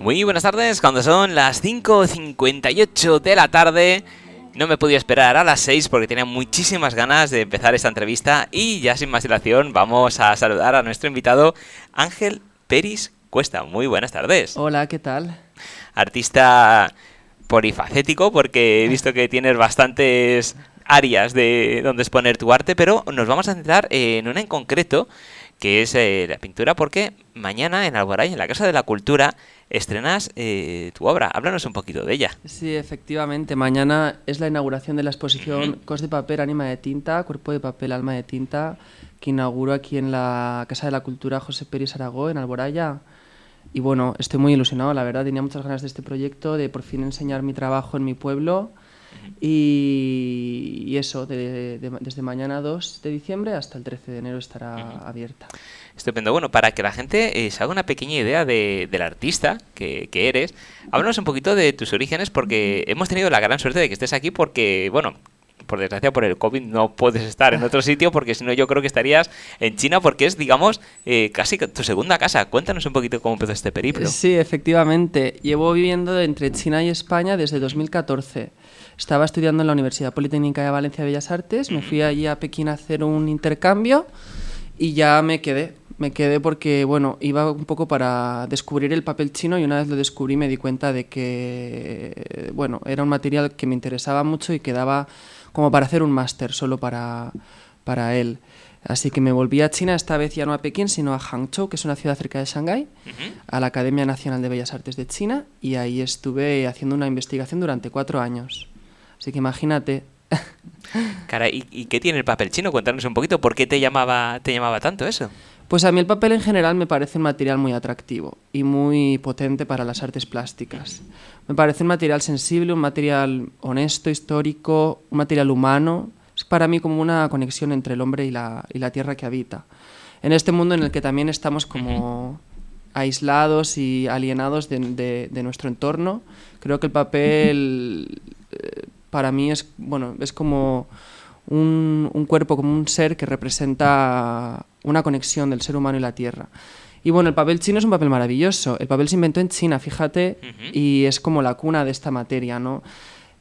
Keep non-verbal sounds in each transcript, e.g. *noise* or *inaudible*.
Muy buenas tardes, cuando son las 5.58 de la tarde. No me podía esperar a las 6 porque tenía muchísimas ganas de empezar esta entrevista y ya sin más dilación vamos a saludar a nuestro invitado Ángel Peris Cuesta. Muy buenas tardes. Hola, ¿qué tal? Artista polifacético porque he *laughs* visto que tienes bastantes áreas de donde exponer tu arte, pero nos vamos a centrar en una en concreto que es eh, la pintura porque mañana en Alboray, en la Casa de la Cultura, estrenas eh, tu obra. Háblanos un poquito de ella. Sí, efectivamente. Mañana es la inauguración de la exposición Cos de papel, ánima de tinta, cuerpo de papel, alma de tinta, que inauguro aquí en la Casa de la Cultura José Pérez Aragó, en Alboraya. Y bueno, estoy muy ilusionado, la verdad. Tenía muchas ganas de este proyecto, de por fin enseñar mi trabajo en mi pueblo. Y, eso, desde mañana 2 de diciembre hasta el 13 de enero estará abierta. Estupendo. Bueno, para que la gente eh, se haga una pequeña idea de, del artista que, que, eres, háblanos un poquito de tus orígenes porque hemos tenido la gran suerte de que estés aquí porque, bueno, por desgracia por el COVID no puedes estar en otro sitio porque si no yo creo que estarías en China porque es, digamos, eh, casi tu segunda casa. Cuéntanos un poquito cómo empezó este periplo. Sí, efectivamente. Llevo viviendo entre China y España desde 2014. Estaba estudiando en la Universidad Politécnica de Valencia de Bellas Artes, me fui allí a Pekín a hacer un intercambio y ya me quedé me quedé porque, bueno, iba un poco para descubrir el papel chino y una vez lo descubrí me di cuenta de que, bueno, era un material que me interesaba mucho y quedaba como para hacer un máster solo para, para él. Así que me volví a China, esta vez ya no a Pekín, sino a Hangzhou, que es una ciudad cerca de Shanghái, a la Academia Nacional de Bellas Artes de China, y ahí estuve haciendo una investigación durante cuatro años. Así que imagínate. *laughs* Cara, ¿y, ¿y, qué tiene el papel chino? Cuéntanos un poquito, ¿por qué te llamaba, te llamaba tanto eso? Pues a mí el papel en general me parece un material muy atractivo y muy potente para las artes plásticas. Me parece un material sensible, un material honesto, histórico, un material humano. Es para mí como una conexión entre el hombre y la, y la tierra que habita. En este mundo en el que también estamos como aislados y alienados de, de, de nuestro entorno, creo que el papel eh, para mí es, bueno, es como un, un, cuerpo, como un ser que representa una conexión del ser humano y la tierra. Y bueno, el papel chino es un papel maravilloso. El papel se inventó en China, fíjate, uh -huh. y es como la cuna de esta materia, ¿no?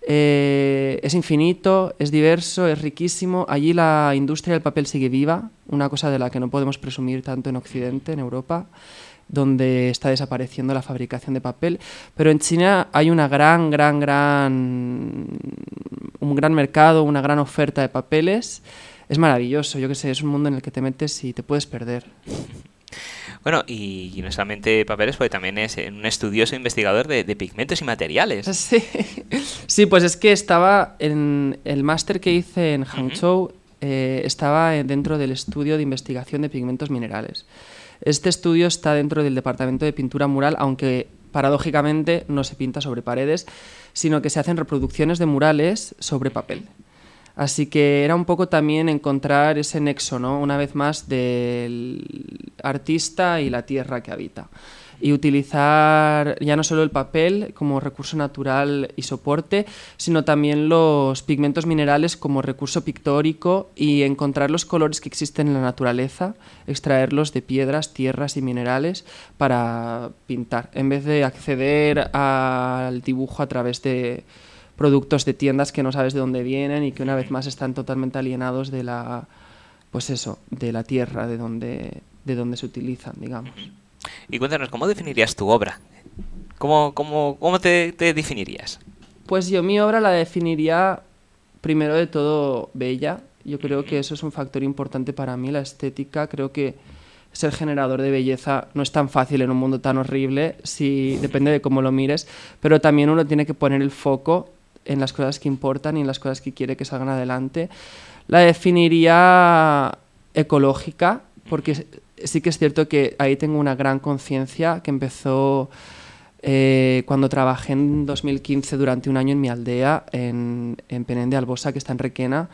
Eh, es infinito, es diverso, es riquísimo. Allí la industria del papel sigue viva, una cosa de la que no podemos presumir tanto en Occidente, en Europa donde está desapareciendo la fabricación de papel, pero en China hay una gran, gran, gran, un gran mercado, una gran oferta de papeles. Es maravilloso, yo que sé, es un mundo en el que te metes y te puedes perder. Bueno, y, y no solamente papeles, porque también es un estudioso investigador de, de pigmentos y materiales. *laughs* Sí. sí, pues es que estaba en el máster que hice en Hangzhou, uh -huh. eh, estaba dentro del estudio de investigación de pigmentos minerales. Este estudio está dentro del departamento de pintura mural, aunque paradójicamente no se pinta sobre paredes, sino que se hacen reproducciones de murales sobre papel. Así que era un poco también encontrar ese nexo, ¿no? una vez más, del artista y la tierra que habita. Y utilizar ya no solo el papel como recurso natural y soporte, sino también los pigmentos minerales como recurso pictórico y encontrar los colores que existen en la naturaleza, extraerlos de piedras, tierras y minerales para pintar, en vez de acceder al dibujo a través de productos de tiendas que no sabes de dónde vienen y que una vez más están totalmente alienados de la pues eso, de la tierra de donde de donde se utilizan, digamos. Y cuéntanos, ¿cómo definirías tu obra? ¿Cómo, cómo, cómo te, te definirías? Pues yo mi obra la definiría primero de todo bella. Yo creo que eso es un factor importante para mí, la estética. Creo que ser generador de belleza no es tan fácil en un mundo tan horrible, si depende de cómo lo mires, pero también uno tiene que poner el foco en las cosas que importan y en las cosas que quiere que salgan adelante. La definiría ecológica, porque sí que es cierto que ahí tengo una gran conciencia que empezó eh, cuando trabajé en 2015 durante un año en mi aldea, en, en Penén de Albosa, que está en Requena,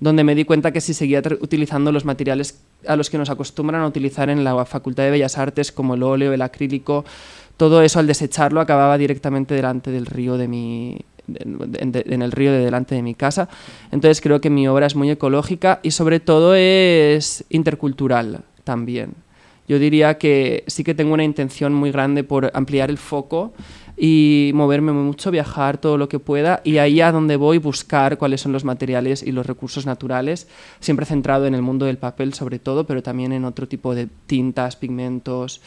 donde me di cuenta que si seguía utilizando los materiales a los que nos acostumbran a utilizar en la Facultad de Bellas Artes, como el óleo, el acrílico, todo eso al desecharlo acababa directamente delante del río de mi, en, en, el río de delante de mi casa. Entonces creo que mi obra es muy ecológica y sobre todo es intercultural también. Yo diría que sí que tengo una intención muy grande por ampliar el foco y moverme mucho, viajar todo lo que pueda y ahí a donde voy buscar cuáles son los materiales y los recursos naturales, siempre centrado en el mundo del papel sobre todo, pero también en otro tipo de tintas, pigmentos.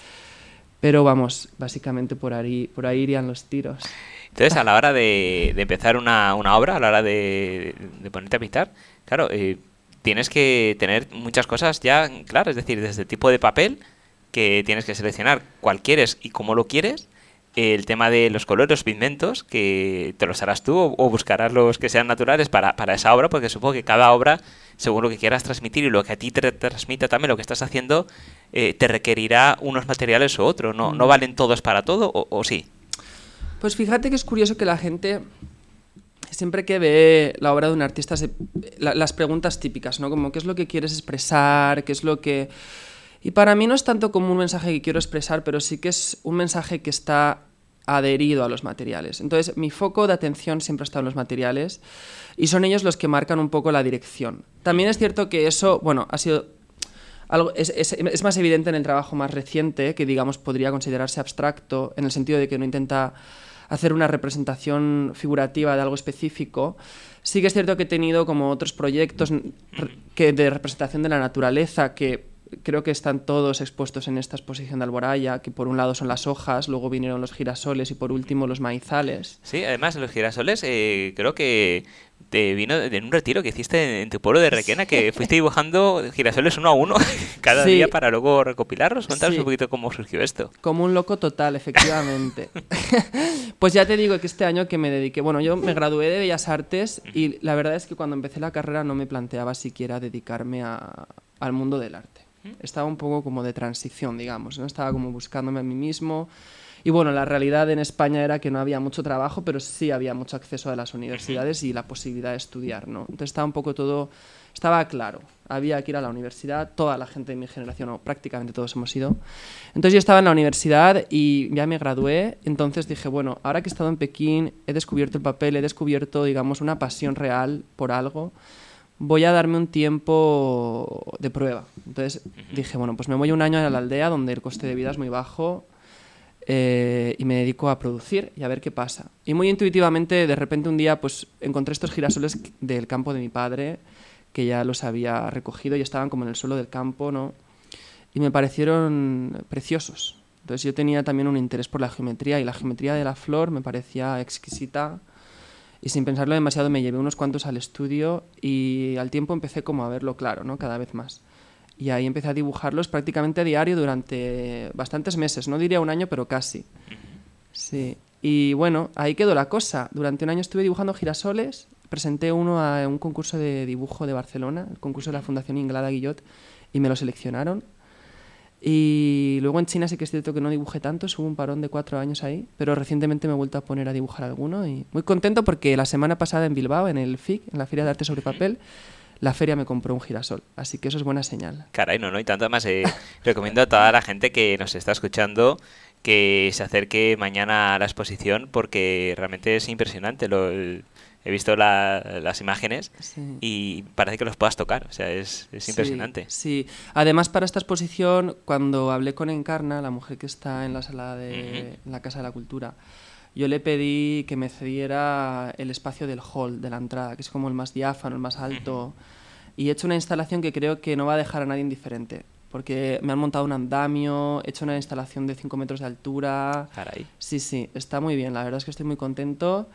Pero vamos, básicamente por ahí, por ahí irían los tiros. Entonces, a la hora de, empezar una, obra, a la hora de, ponerte a pintar, claro, eh, tienes que tener muchas cosas ya claras, es decir, desde el tipo de papel que tienes que seleccionar cuál quieres y cómo lo quieres, el tema de los colores, los pigmentos, que te los harás tú o, buscarás los que sean naturales para, esa obra, porque supongo que cada obra, según lo que quieras transmitir y lo que a ti te transmita también lo que estás haciendo, eh, te requerirá unos materiales u otros. ¿No, ¿No valen todos para todo o, sí? Pues fíjate que es curioso que la gente siempre que ve la obra de un artista, las preguntas típicas, ¿no? Como qué es lo que quieres expresar, qué es lo que... Y para mí no es tanto como un mensaje que quiero expresar, pero sí que es un mensaje que está adherido a los materiales. Entonces, mi foco de atención siempre estado en los materiales y son ellos los que marcan un poco la dirección. También es cierto que eso, bueno, ha sido algo, es, es, más evidente en el trabajo más reciente, que digamos podría considerarse abstracto, en el sentido de que no intenta hacer una representación figurativa de algo específico. Sí que es cierto que he tenido como otros proyectos que de representación de la naturaleza que creo que están todos expuestos en esta exposición de Alboraya, que por un lado son las hojas, luego vinieron los girasoles y por último los maizales. Sí, además los girasoles eh, creo que te vino en un retiro que hiciste en tu pueblo de Requena, que fuiste dibujando girasoles uno a uno *laughs* cada día para luego recopilarlos. Cuéntanos un poquito cómo surgió esto. Como un loco total, efectivamente. *laughs* pues ya te digo que este año que me dediqué, bueno, yo me gradué de Bellas Artes y la verdad es que cuando empecé la carrera no me planteaba siquiera dedicarme al mundo del arte. Estaba un poco como de transición, digamos, ¿no? Estaba como buscándome a mí mismo. Y bueno, la realidad en España era que no había mucho trabajo, pero sí había mucho acceso a las universidades y la posibilidad de estudiar, ¿no? Entonces estaba un poco todo, estaba claro, había que ir a la universidad, toda la gente de mi generación, o prácticamente todos hemos ido. Entonces yo estaba en la universidad y ya me gradué, entonces dije, bueno, ahora que he estado en Pekín, he descubierto el papel, he descubierto, digamos, una pasión real por algo, voy a darme un tiempo de prueba. Entonces dije, bueno, pues me voy un año a la aldea donde el coste de vida es muy bajo eh, y me dedico a producir y a ver qué pasa. Y muy intuitivamente, de repente un día, pues encontré estos girasoles del campo de mi padre, que ya los había recogido y estaban como en el suelo del campo, ¿no? Y me parecieron preciosos. Entonces yo tenía también un interés por la geometría y la geometría de la flor me parecía exquisita y sin pensarlo demasiado me llevé unos cuantos al estudio y al tiempo empecé como a verlo claro, ¿no? Cada vez más. Y ahí empecé a dibujarlos prácticamente a diario durante bastantes meses, no diría un año, pero casi. Sí. Y bueno, ahí quedó la cosa. Durante un año estuve dibujando girasoles, presenté uno a un concurso de dibujo de Barcelona, el concurso de la Fundación Inglada Guillot, y me lo seleccionaron. Y luego en China sí que es cierto que no dibujé tanto, hubo un parón de cuatro años ahí, pero recientemente me he vuelto a poner a dibujar alguno y muy contento porque la semana pasada en Bilbao, en el FIC, en la Feria de Arte sobre Papel, la feria me compró un girasol, así que eso es buena señal. Caray, no, no, y tanto más. Eh, *laughs* recomiendo a toda la gente que nos está escuchando que se acerque mañana a la exposición porque realmente es impresionante lo, he visto las imágenes y parece que los puedas tocar, o sea, es, impresionante. Sí, además para esta exposición, cuando hablé con Encarna, la mujer que está en la sala de la Casa de la Cultura, yo le pedí que me cediera el espacio del hall, de la entrada, que es como el más diáfano, el más alto, y he hecho una instalación que creo que no va a dejar a nadie indiferente. Porque me han montado un andamio, he hecho una instalación de 5 metros de altura. Caray. Sí, sí, está muy bien. La verdad es que estoy muy contento.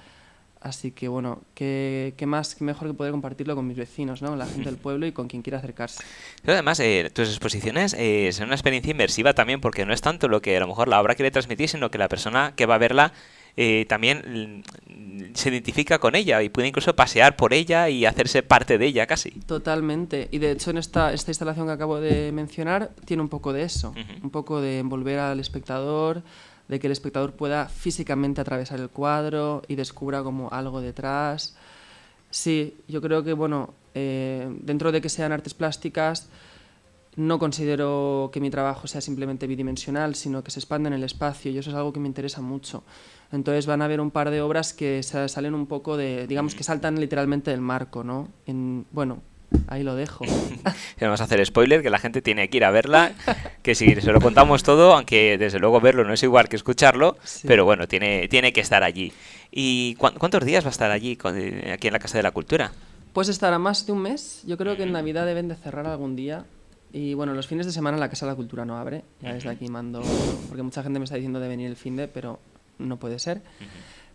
Así que bueno, qué, qué más, qué mejor que poder compartirlo con mis vecinos, ¿no? la gente del *laughs* pueblo y con quien quiera acercarse. Pero además, eh, tus exposiciones eh, son una experiencia inmersiva también, porque no es tanto lo que a lo mejor la obra quiere transmitir, sino que la persona que va a verla eh, también se identifica con ella y puede incluso pasear por ella y hacerse parte de ella casi. Totalmente. Y de hecho en esta, esta instalación que acabo de mencionar tiene un poco de eso, un poco de envolver al espectador de que el espectador pueda físicamente atravesar el cuadro y descubra como algo detrás. Sí, yo creo que, bueno, eh, dentro de que sean artes plásticas, no considero que mi trabajo sea simplemente bidimensional, sino que se expande en el espacio y eso es algo que me interesa mucho. Entonces van a haber un par de obras que salen un poco de, digamos que saltan literalmente del marco, ¿no? En, bueno, Ahí lo dejo. *laughs* Vamos a hacer spoiler, que la gente tiene que ir a verla, que si se lo contamos todo, aunque desde luego verlo no es igual que escucharlo, Sí. pero bueno, tiene, tiene que estar allí. ¿Y cuán- cuántos días va a estar allí, con- aquí en la Casa de la Cultura? Pues estará más de un mes. Yo creo que en Navidad deben de cerrar algún día. Y bueno, los fines de semana la Casa de la Cultura no abre. Ya desde aquí mando... Porque mucha gente me está diciendo de venir el fin de, pero no puede ser.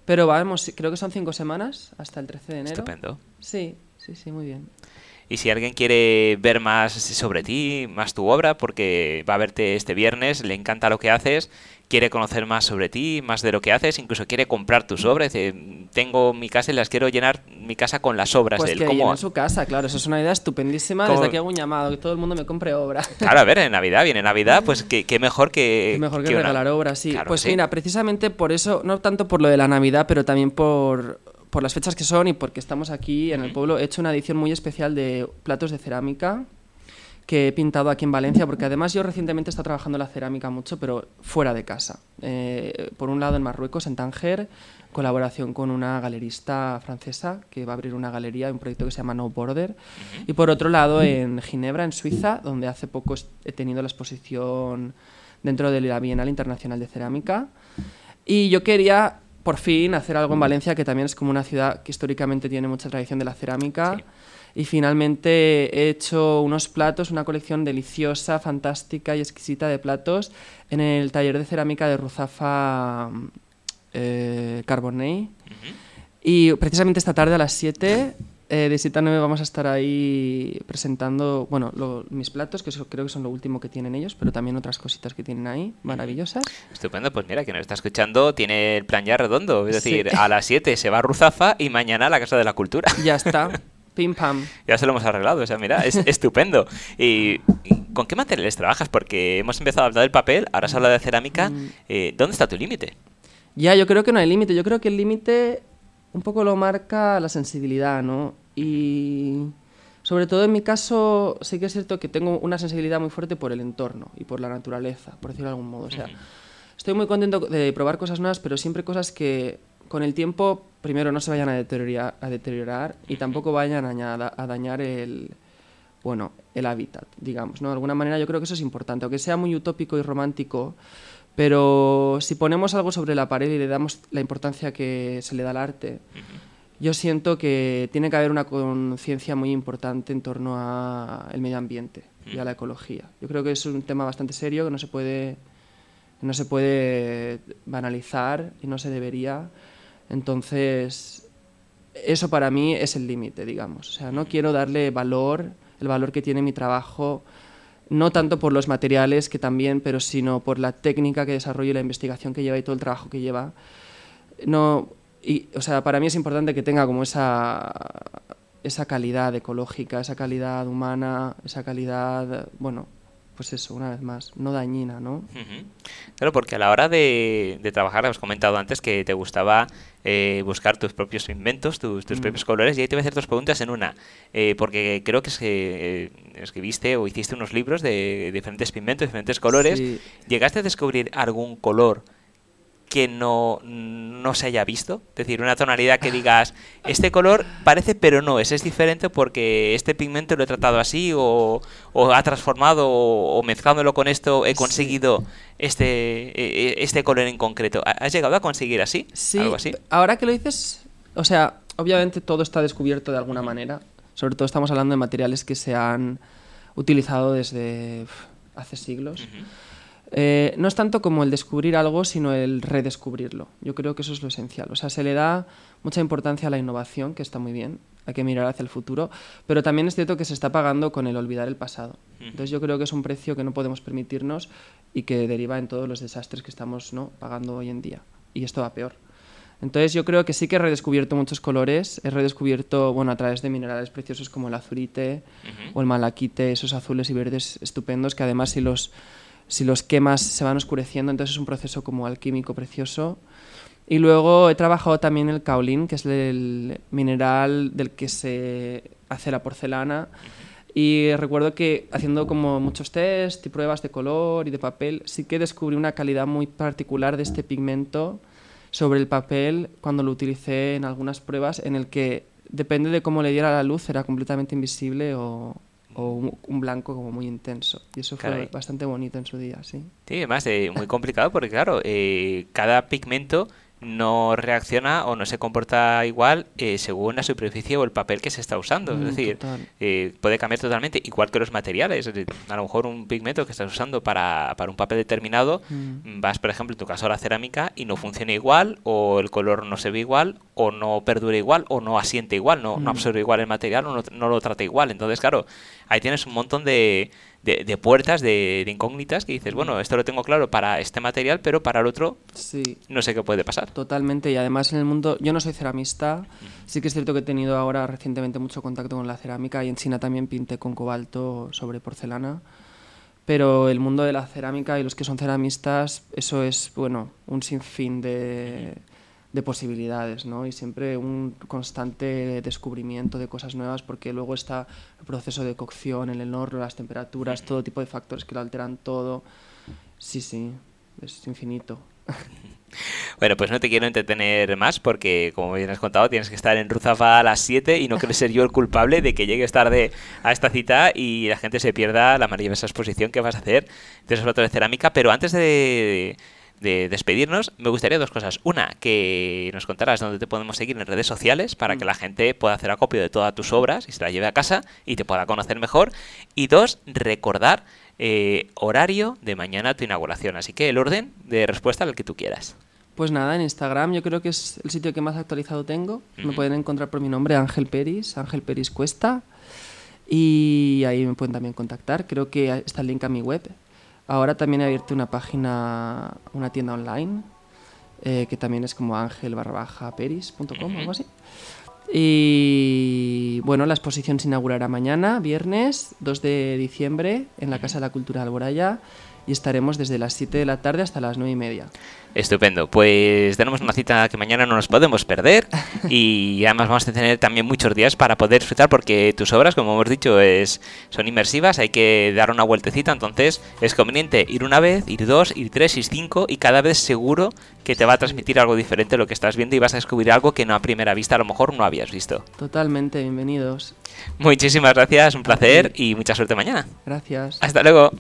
Pero vamos, creo que son cinco semanas hasta el 13 de enero. Estupendo. Sí, sí, sí, muy bien. Y si alguien quiere ver más sobre ti, más tu obra, porque va a verte este viernes, le encanta lo que haces, quiere conocer más sobre ti, más de lo que haces, incluso quiere comprar tus obras, dice, tengo mi casa y las quiero llenar mi casa con las obras Pues de él. que ¿Cómo? su casa, claro, eso es una idea estupendísima. ¿Cómo? Desde aquí hago un llamado, que todo el mundo me compre obra. Claro, a ver, en Navidad, viene Navidad, pues qué, qué mejor que... *laughs* Qué mejor que, una- regalar obras, sí. Claro, pues sí. mira, precisamente por eso, no tanto por lo de la Navidad, pero también por, por las fechas que son y porque estamos aquí en el pueblo, he hecho una edición muy especial de platos de cerámica que he pintado aquí en Valencia, porque además yo recientemente he estado trabajando la cerámica mucho, pero fuera de casa. Eh, por un lado en Marruecos, en Tánger, colaboración con una galerista francesa que va a abrir una galería, un proyecto que se llama No Border. Y por otro lado en Ginebra, en Suiza, donde hace poco he tenido la exposición dentro de la Bienal Internacional de Cerámica. Y yo quería, por fin, hacer algo en Valencia, que también es como una ciudad que históricamente tiene mucha tradición de la cerámica. Sí. Y finalmente he hecho unos platos, una colección deliciosa, fantástica y exquisita de platos en el taller de cerámica de Ruzafa eh, Carbonell. Y precisamente esta tarde a las 7 eh, de 7 a 9 vamos a estar ahí presentando, bueno, lo- mis platos, que eso creo que son lo último que tienen ellos, pero también otras cositas que tienen ahí, maravillosas. Estupendo, pues mira, quien nos está escuchando tiene el plan ya redondo, es Sí. decir, a las 7 se va a Ruzafa y mañana a la Casa de la Cultura. Ya está, pim pam. *laughs* Ya se lo hemos arreglado, o sea, mira, es estupendo. Y, y ¿con qué materiales trabajas? Porque hemos empezado a hablar del papel, ahora se habla de cerámica. Mm. Eh, ¿Dónde está tu límite? Ya, yo creo que no hay límite. Yo creo que el límite un poco lo marca la sensibilidad, ¿no? Y sobre todo en mi caso, sí que es cierto que tengo una sensibilidad muy fuerte por el entorno y por la naturaleza, por decirlo de algún modo. O sea, estoy muy contento de probar cosas nuevas, pero siempre cosas que con el tiempo, primero, no se vayan a deteriorar, a deteriorar y tampoco vayan a, dañar el, bueno, el hábitat, digamos, ¿no? De alguna manera yo creo que eso es importante, aunque sea muy utópico y romántico, pero si ponemos algo sobre la pared y le damos la importancia que se le da al arte, yo siento que tiene que haber una conciencia muy importante en torno al medio ambiente y a la ecología. Yo creo que es un tema bastante serio que no se puede, no se puede banalizar y no se debería. Entonces, eso para mí es el límite, digamos. O sea, no quiero darle valor, el valor que tiene mi trabajo, no tanto por los materiales, que también, pero sino por la técnica que desarrollo y la investigación que lleva y todo el trabajo que lleva. No, y, o sea, para mí es importante que tenga como esa, esa calidad ecológica, esa calidad humana, esa calidad, bueno, pues eso, una vez más, no dañina, ¿no? Claro, porque a la hora de, de trabajar, has comentado antes que te gustaba eh, buscar tus propios inventos, tus, tus Mm. propios colores, y ahí te voy a hacer dos preguntas en una. Eh, porque creo que es que eh, escribiste o hiciste unos libros de diferentes pigmentos, diferentes colores. Sí. ¿Llegaste a descubrir algún color que no, no se haya visto? Es decir, una tonalidad que digas, este color parece pero no es, es diferente porque este pigmento lo he tratado así o, o ha transformado o, o mezclándolo con esto he Sí. conseguido este, eh, este color en concreto. ¿Ha- ¿Has llegado a conseguir así? Sí, ¿Algo así? ahora que lo dices, o sea, obviamente todo está descubierto de alguna manera. Sobre todo estamos hablando de materiales que se han utilizado desde hace siglos. Eh, no es tanto como el descubrir algo, sino el redescubrirlo. Yo creo que eso es lo esencial. O sea, se le da mucha importancia a la innovación, que está muy bien, hay que mirar hacia el futuro, pero también es cierto que se está pagando con el olvidar el pasado. Entonces yo creo que es un precio que no podemos permitirnos y que deriva en todos los desastres que estamos ¿no? pagando hoy en día. Y esto va peor. Entonces yo creo que sí que he redescubierto muchos colores, he redescubierto, bueno, a través de minerales preciosos como el azurite o el malaquite, esos azules y verdes estupendos que además si los, si los quemas se van oscureciendo, entonces es un proceso como alquímico precioso. Y luego he trabajado también el kaolin, que es el mineral del que se hace la porcelana. Y recuerdo que haciendo como muchos test y pruebas de color y de papel, sí que descubrí una calidad muy particular de este pigmento sobre el papel cuando lo utilicé en algunas pruebas en el que depende de cómo le diera la luz, era completamente invisible o, o un, un blanco como muy intenso. Y eso fue bastante bonito en su día, sí. Sí, además eh, muy complicado porque claro, eh, cada pigmento no reacciona o no se comporta igual eh, según la superficie o el papel que se está usando. Mm, es decir, total. eh, puede cambiar totalmente, igual que los materiales. Es decir, a lo mejor un pigmento que estás usando para, para un papel determinado, Mm. vas, por ejemplo, en tu caso a la cerámica y no funciona igual, o el color no se ve igual, o no perdura igual, o no asiente igual, no, no Mm. absorbe igual el material, o no, no lo trata igual. Entonces, claro, ahí tienes un montón de, de, de puertas, de, de incógnitas que dices, bueno, esto lo tengo claro para este material, pero para el otro Sí, no sé qué puede pasar. Totalmente, y además en el mundo, yo no soy ceramista, sí que es cierto que he tenido ahora recientemente mucho contacto con la cerámica y en China también pinté con cobalto sobre porcelana, pero el mundo de la cerámica y los que son ceramistas, eso es, bueno, un sinfín de, de posibilidades, ¿no? Y siempre un constante descubrimiento de cosas nuevas porque luego está el proceso de cocción el horno, las temperaturas, todo tipo de factores que lo alteran todo. Sí, sí, es infinito. *laughs* Bueno, pues no te quiero entretener más porque, como bien has contado, tienes que estar en Ruzafa a las 7 y no quiero ser yo el culpable de que llegues tarde a esta cita y la gente se pierda la maravillosa exposición que vas a hacer de esos platos de cerámica. Pero antes de, de despedirnos, me gustaría dos cosas. Una, que nos contaras dónde te podemos seguir en redes sociales para que la gente pueda hacer acopio de todas tus obras y se la lleve a casa y te pueda conocer mejor. Y dos, recordar eh, horario de mañana tu inauguración. Así que el orden de respuesta al que tú quieras. Pues nada, en Instagram yo creo que es el sitio que más actualizado tengo. Me pueden encontrar por mi nombre, Ángel Peris, Ángel Peris Cuesta. Y ahí me pueden también contactar. Creo que está el link a mi web. Ahora también he abierto una página, una tienda online, eh, que también es como ángel barra baja peris.com o algo así. Y bueno, la exposición se inaugurará mañana, viernes 2 de diciembre, en la Casa de la Cultura de Alboraya. Y estaremos desde las 7 de la tarde hasta las 9 y media. Estupendo. Pues tenemos una cita que mañana no nos podemos perder *laughs* y además vamos a tener también muchos días para poder disfrutar porque tus obras, como hemos dicho, es, son inmersivas, hay que dar una vueltecita, entonces es conveniente ir una vez, ir dos, ir tres, ir cinco y cada vez seguro que te va a transmitir algo diferente lo que estás viendo y vas a descubrir algo que no a primera vista a lo mejor no habías visto. Totalmente, bienvenidos. Muchísimas gracias, un placer y mucha suerte mañana. Gracias. Hasta luego.